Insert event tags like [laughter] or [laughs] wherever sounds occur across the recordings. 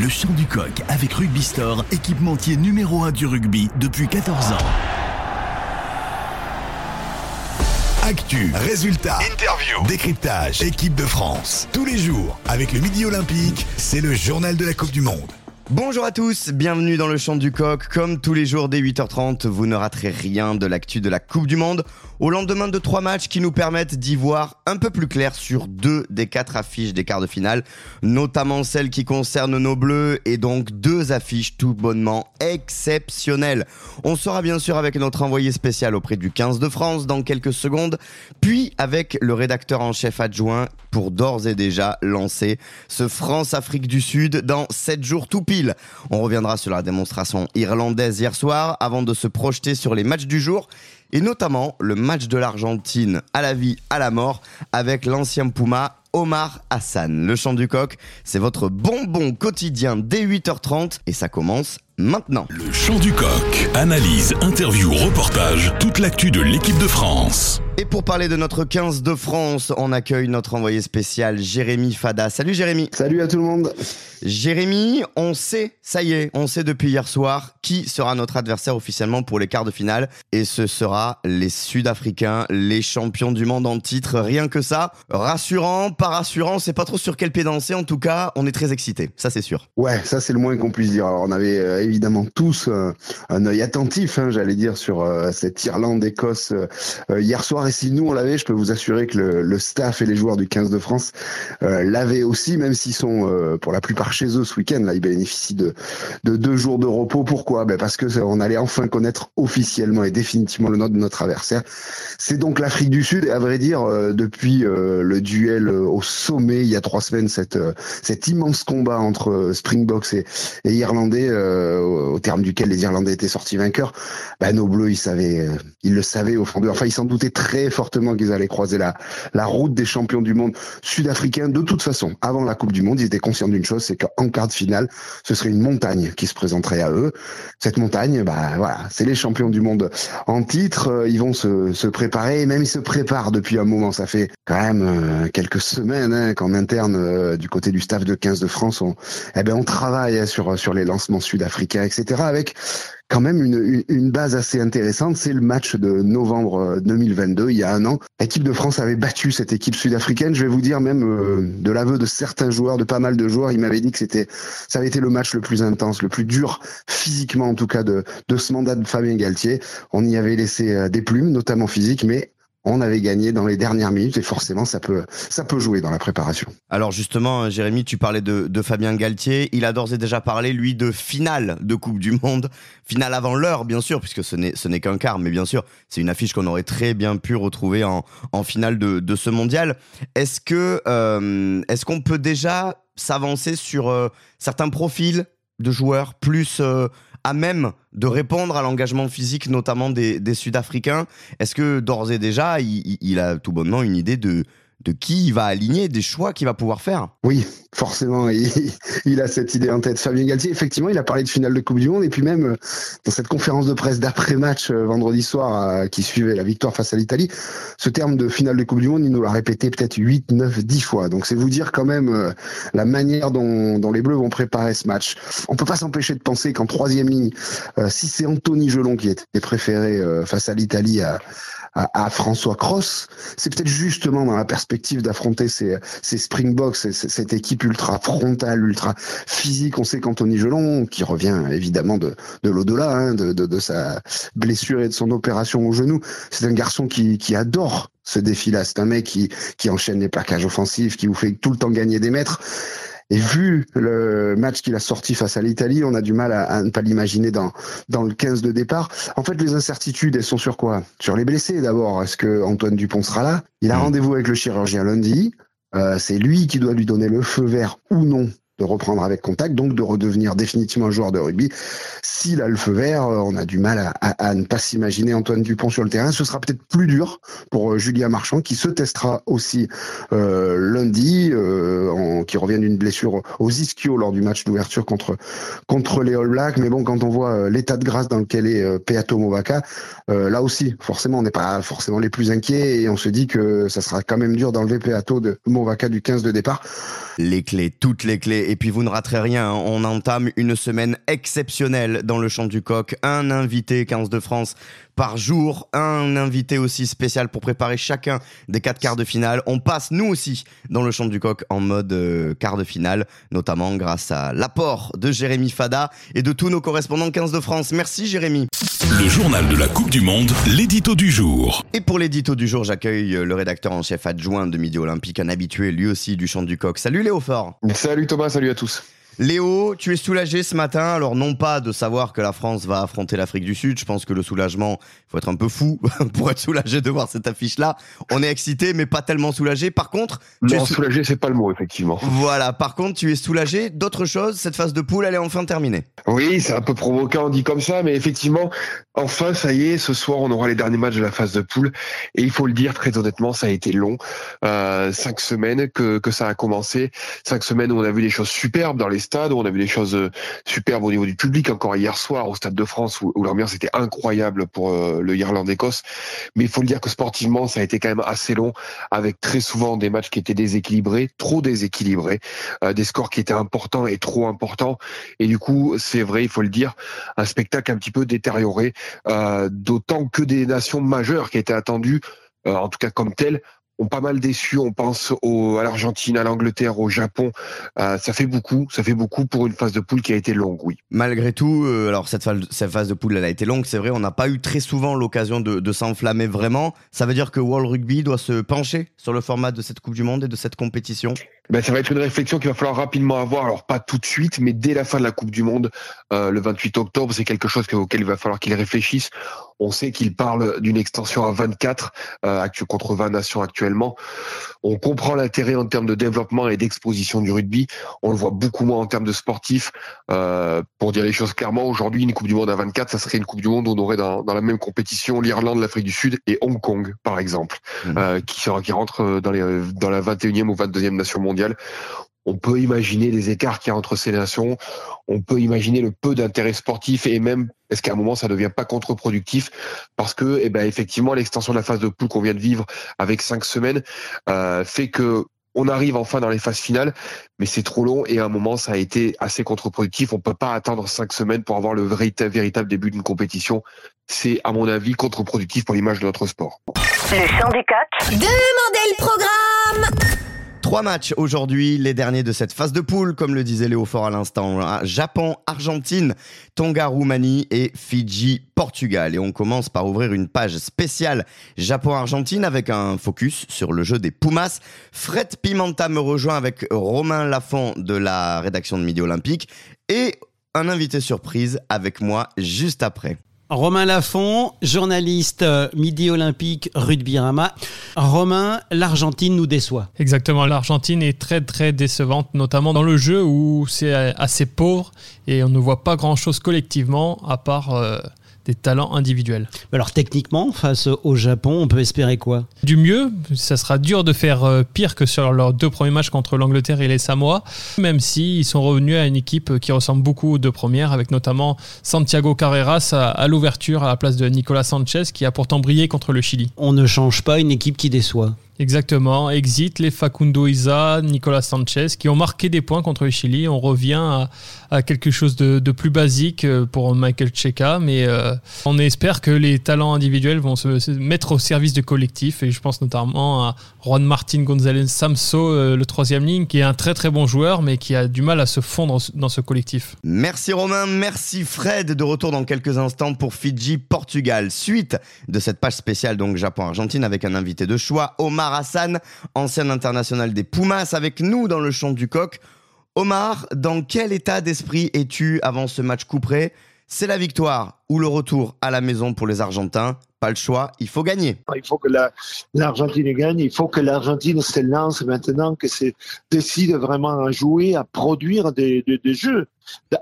Le chant du coq avec Rugby Store, équipementier numéro 1 du rugby depuis 14 ans. Actu, résultats, interview, décryptage, équipe de France. Tous les jours, avec le Midi Olympique, c'est le journal de la Coupe du Monde. Bonjour à tous, bienvenue dans le chant du coq. Comme tous les jours dès 8h30, vous ne raterez rien de l'actu de la Coupe du Monde au lendemain de trois matchs qui nous permettent d'y voir un peu plus clair sur deux des quatre affiches des quarts de finale, notamment celles qui concernent nos bleus et donc deux affiches tout bonnement exceptionnelles. On sera bien sûr avec notre envoyé spécial auprès du 15 de France dans quelques secondes, puis avec le rédacteur en chef adjoint pour d'ores et déjà lancer ce France-Afrique du Sud dans 7 jours tout pile. On reviendra sur la démonstration irlandaise hier soir avant de se projeter sur les matchs du jour et notamment le match de l'Argentine à la vie, à la mort avec l'ancien Puma Omar Hassan. Le chant du coq, c'est votre bonbon quotidien dès 8h30 et ça commence maintenant. Le chant du coq, analyse, interview, reportage, toute l'actu de l'équipe de France. Et pour parler de notre 15 de France, on accueille notre envoyé spécial Jérémy Fada. Salut Jérémy. Salut à tout le monde. Jérémy, on sait, ça y est, on sait depuis hier soir qui sera notre adversaire officiellement pour les quarts de finale. Et ce sera les Sud-Africains, les champions du monde en titre. Rien que ça. Rassurant, pas rassurant, c'est pas trop sur quel pied danser. En tout cas, on est très excités. Ça, c'est sûr. Ouais, ça, c'est le moins qu'on puisse dire. Alors, on avait euh, évidemment tous euh, un œil attentif, hein, j'allais dire, sur euh, cette Irlande-Écosse hier soir et si nous on l'avait, je peux vous assurer que le, staff et les joueurs du 15 de France euh, l'avaient aussi, même s'ils sont euh, pour la plupart chez eux ce week-end. Là, ils bénéficient de, de deux jours de repos. Pourquoi? Ben Parce que on allait enfin connaître officiellement et définitivement le nom de notre adversaire. C'est donc l'Afrique du Sud. Et à vrai dire, euh, depuis le duel au sommet il y a trois semaines, cette, cet immense combat entre Springboks et Irlandais, au terme duquel les Irlandais étaient sortis vainqueurs, ben, nos Bleus, ils savaient, ils le savaient au fond d'eux. Enfin, ils s'en doutaient très fortement qu'ils allaient croiser la, la route des champions du monde sud-africains. De toute façon, avant la Coupe du Monde, ils étaient conscients d'une chose, c'est qu'en quart de finale, ce serait une montagne qui se présenterait à eux. Cette montagne, bah voilà, c'est les champions du monde en titre. Euh, ils vont se, se préparer, même ils se préparent depuis un moment. Ça fait quand même euh, quelques semaines hein, qu'en interne euh, du côté du staff de 15 de France, on, eh ben on travaille hein, sur sur les lancements sud-africains, etc. Avec quand même une, une base assez intéressante. C'est le match de novembre 2022, euh, il y a un an. L'équipe de France avait battu cette équipe sud-africaine. Je vais vous dire même euh, de l'aveu de certains joueurs, de pas mal de joueurs, ils m'avaient dit que c'était, ça avait été le match le plus intense, le plus dur physiquement en tout cas de, de ce mandat de Fabien Galtier. On y avait laissé euh, des plumes, notamment physiques, mais on avait gagné dans les dernières minutes et forcément ça peut ça peut jouer dans la préparation. Alors justement, Jérémy, tu parlais de, Fabien Galtier. Il a d'ores et déjà parlé lui de finale de Coupe du Monde, finale avant l'heure bien sûr, puisque ce n'est qu'un quart, mais bien sûr c'est une affiche qu'on aurait très bien pu retrouver en, finale de, ce mondial. Est-ce que euh, est-ce qu'on peut déjà s'avancer sur euh, certains profils de joueurs plus euh, à même de répondre à l'engagement physique, notamment des, Sud-Africains. Est-ce que d'ores et déjà, il, a tout bonnement une idée de, de qui il va aligner, des choix qu'il va pouvoir faire. Oui, forcément, [laughs] il, a cette idée en tête. Fabien Galtier, effectivement, il a parlé de finale de Coupe du Monde et puis même euh, dans cette conférence de presse d'après-match euh, vendredi soir euh, qui suivait la victoire face à l'Italie, ce terme de finale de Coupe du Monde, il nous l'a répété peut-être 8, 9, 10 fois. Donc c'est vous dire quand même la manière dont, les Bleus vont préparer ce match. On peut pas s'empêcher de penser qu'en troisième ligne, si c'est Anthony Gelon qui était préféré face à l'Italie à à, François Cross, c'est peut-être justement dans la perspective d'affronter ces, ces Springboks, cette équipe ultra frontale, ultra physique. On sait qu'Anthony Gelon, qui revient évidemment de, de l'au-delà, hein, de, de, de, sa blessure et de son opération au genou, c'est un garçon qui, qui adore ce défi-là. C'est un mec qui, qui enchaîne les plaquages offensifs, qui vous fait tout le temps gagner des mètres. Et vu le match qu'il a sorti face à l'Italie, on a du mal à, ne pas l'imaginer dans, dans le 15 de départ. En fait, les incertitudes, elles sont sur quoi? Sur les blessés d'abord. Est-ce que Antoine Dupont sera là? Il a mm. rendez-vous avec le chirurgien lundi. Euh, c'est lui qui doit lui donner le feu vert ou non de reprendre avec contact, donc de redevenir définitivement un joueur de rugby. S'il a le feu vert, euh, on a du mal à, ne pas s'imaginer Antoine Dupont sur le terrain. Ce sera peut-être plus dur pour euh, Julien Marchand, qui se testera aussi euh, lundi, qui revient d'une blessure aux ischios lors du match d'ouverture contre contre les All Blacks. Mais bon, quand on voit l'état de grâce dans lequel est Peato Movaka, là aussi, forcément, on n'est pas forcément les plus inquiets et on se dit que ça sera quand même dur d'enlever Peato de Movaka du 15 de départ. Les clés, toutes les clés et puis vous ne raterez rien. Hein. On entame une semaine exceptionnelle dans le champ du coq. Un invité 15 de France par jour, un invité aussi spécial pour préparer chacun des quatre quarts de finale. On passe nous aussi dans le champ du coq en mode euh, quart de finale, notamment grâce à l'apport de Jérémy Fada et de tous nos correspondants 15 de France. Merci Jérémy. Le journal de la Coupe du Monde, l'édito du jour. Et pour l'édito du jour, j'accueille le rédacteur en chef adjoint de Midi Olympique, un habitué lui aussi du champ du coq. Salut Léo Fort. Salut Thomas, salut à tous. Léo, tu es soulagé ce matin, alors non pas de savoir que la France va affronter l'Afrique du Sud, je pense que le soulagement, il faut être un peu fou [laughs] pour être soulagé de voir cette affiche-là. On est excité, mais pas tellement soulagé. Par contre... Non, soulagé, c'est pas le mot, effectivement. Voilà, par contre, tu es soulagé d'autre chose, cette phase de poule, elle est enfin terminée. Oui, c'est un peu provoquant, dit comme ça, mais effectivement, enfin, ça y est, ce soir, on aura les derniers matchs de la phase de poule, et il faut le dire très honnêtement, ça a été long. Euh, cinq semaines que, que ça a commencé, cinq semaines où on a vu des choses superbes dans les on a vu des choses euh, superbes au niveau du public. Encore hier soir au Stade de France où, l'ambiance était incroyable pour euh, le Irlande-Écosse. Mais il faut le dire que sportivement, ça a été quand même assez long, avec très souvent des matchs qui étaient déséquilibrés, trop déséquilibrés, euh, des scores qui étaient importants et trop importants. Et du coup, c'est vrai, il faut le dire, un spectacle un petit peu détérioré, d'autant que des nations majeures qui étaient attendues en tout cas comme telles, ont pas mal déçu. On pense au, à l'Argentine, à l'Angleterre, au Japon. Euh, ça fait beaucoup, ça fait beaucoup pour une phase de poule qui a été longue, oui. Malgré tout, euh, alors cette phase, de poule, elle a été longue, c'est vrai. On n'a pas eu très souvent l'occasion de, de s'enflammer vraiment. Ça veut dire que World Rugby doit se pencher sur le format de cette Coupe du Monde et de cette compétition? Ben, ça va être une réflexion qu'il va falloir rapidement avoir. Alors pas tout de suite, mais dès la fin de la Coupe du Monde, euh, le 28 octobre, c'est quelque chose auquel il va falloir qu'il réfléchisse. On sait qu'il parle d'une extension à 24 euh, contre 20 nations actuellement. On comprend l'intérêt en termes de développement et d'exposition du rugby. On le voit beaucoup moins en termes de sportifs. Euh, pour dire les choses clairement, aujourd'hui, une Coupe du Monde à 24, ça serait une Coupe du Monde où on aurait dans, dans la même compétition l'Irlande, l'Afrique du Sud et Hong Kong, par exemple, mmh. euh, qui, sera, qui rentre dans, les, dans la 21e ou 22e nation mondiale on peut imaginer les écarts qu'il y a entre ces nations, on peut imaginer le peu d'intérêt sportif et même est-ce qu'à un moment ça ne devient pas contre-productif parce que eh ben effectivement l'extension de la phase de poule qu'on vient de vivre avec cinq semaines euh, fait que on arrive enfin dans les phases finales, mais c'est trop long et à un moment ça a été assez contre-productif. On peut pas attendre cinq semaines pour avoir le véritable début d'une compétition. C'est à mon avis contre-productif pour l'image de notre sport. Le syndicat. Demandez le programme. Trois matchs aujourd'hui, les derniers de cette phase de poule, comme le disait Léo Fort à l'instant. Japon, Argentine, Tonga, Roumanie et Fidji, Portugal. Et on commence par ouvrir une page spéciale Japon-Argentine avec un focus sur le jeu des Pumas. Fred Pimenta me rejoint avec Romain Lafont de la rédaction de Midi Olympique et un invité surprise avec moi juste après. Romain Lafont, journaliste euh, Midi Olympique Rugby Rama. Romain, l'Argentine nous déçoit. Exactement, l'Argentine est très très décevante, notamment dans le jeu où c'est assez pauvre et on ne voit pas grand-chose collectivement à part euh, des talents individuels. Alors techniquement, face au Japon, on peut espérer quoi? Du mieux, ça sera dur de faire euh, pire que sur leurs deux premiers matchs contre l'Angleterre et les Samoa, même s'ils sont revenus à une équipe qui ressemble beaucoup aux deux premières, avec notamment Santiago Carreras à, l'ouverture à la place de Nicolas Sanchez, qui a pourtant brillé contre le Chili. On ne change pas une équipe qui déçoit. Exactement. Exit les Facundo Isa, Nicolas Sanchez, qui ont marqué des points contre le Chili. On revient à, quelque chose de, plus basique euh, pour Michael Cheka, mais euh, on espère que les talents individuels vont se, mettre au service du collectif. Et je pense notamment à Juan Martin González Samso, euh, le troisième ligne, qui est un très très bon joueur, mais qui a du mal à se fondre dans ce collectif. Merci Romain, merci Fred. De retour dans quelques instants pour Fidji-Portugal. Suite de cette page spéciale donc Japon-Argentine avec un invité de choix, Omar Hassan, ancien international des Pumas, avec nous dans le champ du coq. Omar, dans quel état d'esprit es-tu avant ce match couperé? C'est la victoire ou le retour à la maison pour les Argentins pas le choix, il faut gagner. Il faut que l'Argentine gagne, il faut que l'Argentine se lance maintenant, que c'est décide vraiment à jouer, à produire des jeux,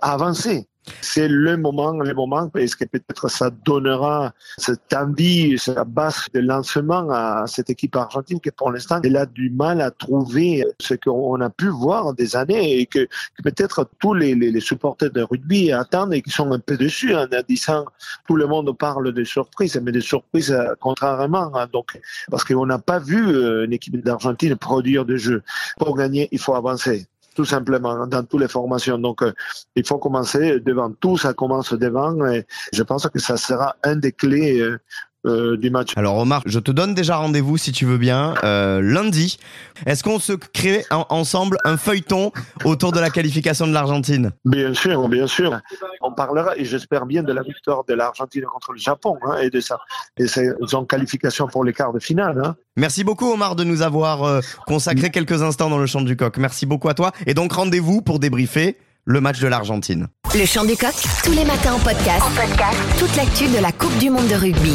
à avancer c'est le moment, le moment, est-ce que peut-être ça donnera cette envie, cette base de lancement à cette équipe argentine qui pour l'instant elle a du mal à trouver ce qu'on a pu voir des années et que, peut-être tous les, les, supporters de rugby attendent et qui sont un peu dessus en disant tout le monde parle de surprises, mais de surprises euh, contrairement. Donc parce qu'on n'a pas vu euh, une équipe d'Argentine produire de jeux. Pour gagner, il faut avancer. Tout simplement, dans toutes les formations. Donc, euh, il faut commencer devant tout, ça commence devant, et je pense que ça sera un des clés euh, du match. Alors Omar, je te donne déjà rendez-vous si tu veux bien euh, lundi. Est-ce qu'on se crée en- ensemble un feuilleton autour de la qualification de l'Argentine? Bien sûr, bien sûr. On parlera, et j'espère bien, de la victoire de l'Argentine contre le Japon hein, et de ça, et son qualification pour les quarts de finale. Hein. Merci beaucoup Omar de nous avoir euh, consacré quelques instants dans le champ du coq. Merci beaucoup à toi. Et donc rendez-vous pour débriefer le match de l'Argentine. Le chant du coq, tous les matins en podcast. En podcast. Toute l'actu de la Coupe du Monde de rugby.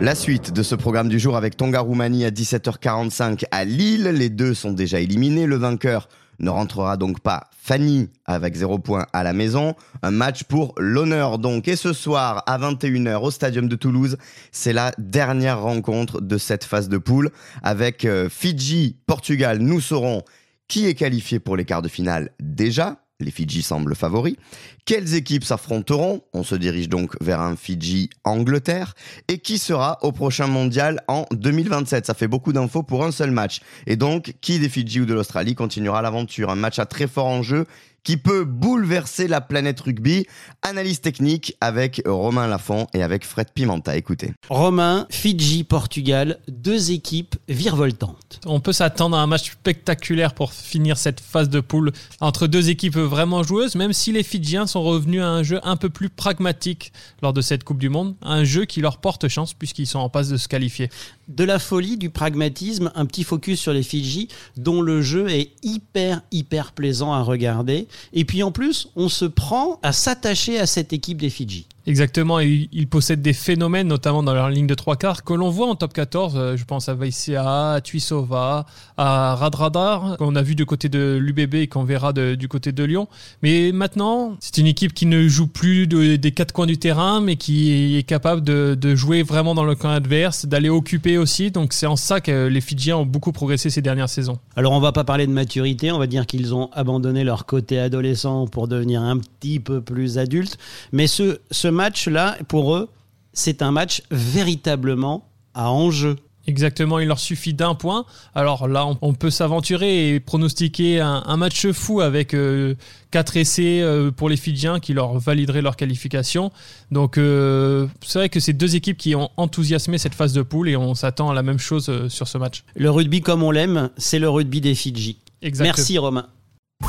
La suite de ce programme du jour avec Tonga Roumanie à 17h45 à Lille. Les deux sont déjà éliminés. Le vainqueur ne rentrera donc pas Fanny avec 0 points à la maison. Un match pour l'honneur donc. Et ce soir à 21h au Stadium de Toulouse, c'est la dernière rencontre de cette phase de poule avec euh, Fidji, Portugal. Nous saurons qui est qualifié pour les quarts de finale déjà. Les Fidji semblent favoris. Quelles équipes s'affronteront? On se dirige donc vers un Fidji-Angleterre. Et qui sera au prochain mondial en 2027 Ça fait beaucoup d'infos pour un seul match. Et donc, qui des Fidji ou de l'Australie continuera l'aventure? Un match à très fort enjeu qui peut bouleverser la planète rugby. Analyse technique avec Romain Lafont et avec Fred Pimenta. Écoutez. Romain, Fidji, Portugal, deux équipes virevoltantes. On peut s'attendre à un match spectaculaire pour finir cette phase de poule entre deux équipes vraiment joueuses, même si les Fidjiens sont revenus à un jeu un peu plus pragmatique lors de cette Coupe du Monde, un jeu qui leur porte chance puisqu'ils sont en passe de se qualifier. De la folie, du pragmatisme, un petit focus sur les Fidji, dont le jeu est hyper, hyper plaisant à regarder. Et puis en plus, on se prend à s'attacher à cette équipe des Fidji. Exactement, et ils possèdent des phénomènes, notamment dans leur ligne de trois quarts, que l'on voit en top 14. Euh, Je pense à Vaisea, à Tuisova, à Radradar, qu'on a vu du côté de l'UBB et qu'on verra du côté de Lyon. Mais maintenant, c'est une équipe qui ne joue plus de- des quatre coins du terrain, mais qui est capable de, de jouer vraiment dans le camp adverse, d'aller occuper aussi. Donc c'est en ça que les Fidjiens ont beaucoup progressé ces dernières saisons. Alors on va pas parler de maturité, on va dire qu'ils ont abandonné leur côté adolescent pour devenir un petit peu plus adultes. Mais ce, ce match-là, pour eux, c'est un match véritablement à enjeu. Exactement, il leur suffit d'un point. Alors là, on, on peut s'aventurer et pronostiquer un, un match fou avec euh, quatre essais euh, pour les Fidjiens qui leur valideraient leur qualification. Donc euh, c'est vrai que c'est deux équipes qui ont enthousiasmé cette phase de poule et on s'attend à la même chose euh, sur ce match. Le rugby comme on l'aime, c'est le rugby des Fidji. Exactement. Merci Romain.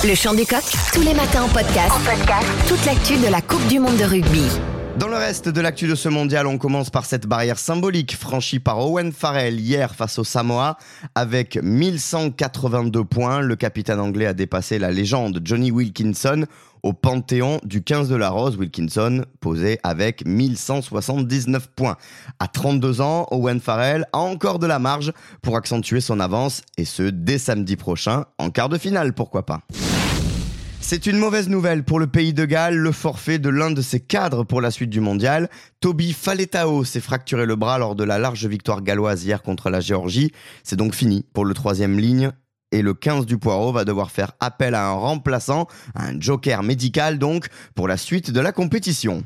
Le chant du coq, tous les matins en podcast. En podcast. Toute l'actu de la Coupe du Monde de rugby. Dans le reste de l'actu de ce mondial, on commence par cette barrière symbolique franchie par Owen Farrell hier face au Samoa. Avec 1182 points, le capitaine anglais a dépassé la légende Johnny Wilkinson au panthéon du 15 de la Rose. Wilkinson posait avec 1179 points. À 32 ans, Owen Farrell a encore de la marge pour accentuer son avance et ce dès samedi prochain en quart de finale, pourquoi pas. C'est une mauvaise nouvelle pour le pays de Galles, le forfait de l'un de ses cadres pour la suite du mondial. Toby Faletao s'est fracturé le bras lors de la large victoire galloise hier contre la Géorgie. C'est donc fini pour le troisième ligne. Et le 15 du Poireau va devoir faire appel à un remplaçant, un joker médical donc, pour la suite de la compétition.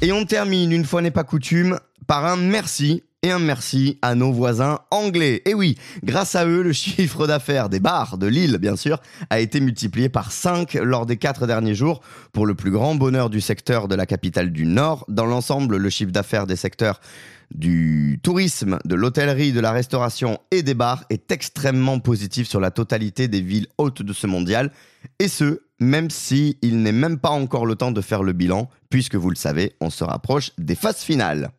Et on termine, une fois n'est pas coutume, par un merci et un merci à nos voisins anglais. Et oui, grâce à eux, le chiffre d'affaires des bars de Lille, bien sûr, a été multiplié par 5 lors des 4 derniers jours pour le plus grand bonheur du secteur de la capitale du Nord. Dans l'ensemble, le chiffre d'affaires des secteurs du tourisme, de l'hôtellerie, de la restauration et des bars est extrêmement positif sur la totalité des villes hautes de ce mondial. Et ce, même si il n'est même pas encore le temps de faire le bilan, puisque vous le savez, on se rapproche des phases finales.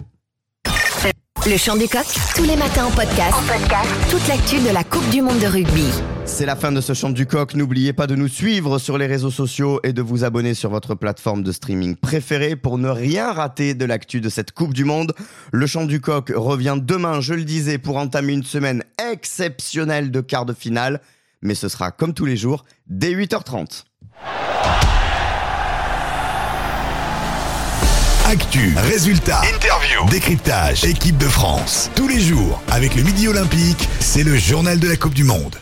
Le chant du coq, tous les matins en podcast. Podcast. Toute l'actu de la Coupe du Monde de rugby. C'est la fin de ce chant du coq. N'oubliez pas de nous suivre sur les réseaux sociaux et de vous abonner sur votre plateforme de streaming préférée pour ne rien rater de l'actu de cette Coupe du Monde. Le chant du coq revient demain, je le disais, pour entamer une semaine exceptionnelle de quart de finale. Mais ce sera comme tous les jours, dès 8h30. Actu, résultats, interview, décryptage, équipe de France. Tous les jours, avec le Midi Olympique, c'est le journal de la Coupe du Monde.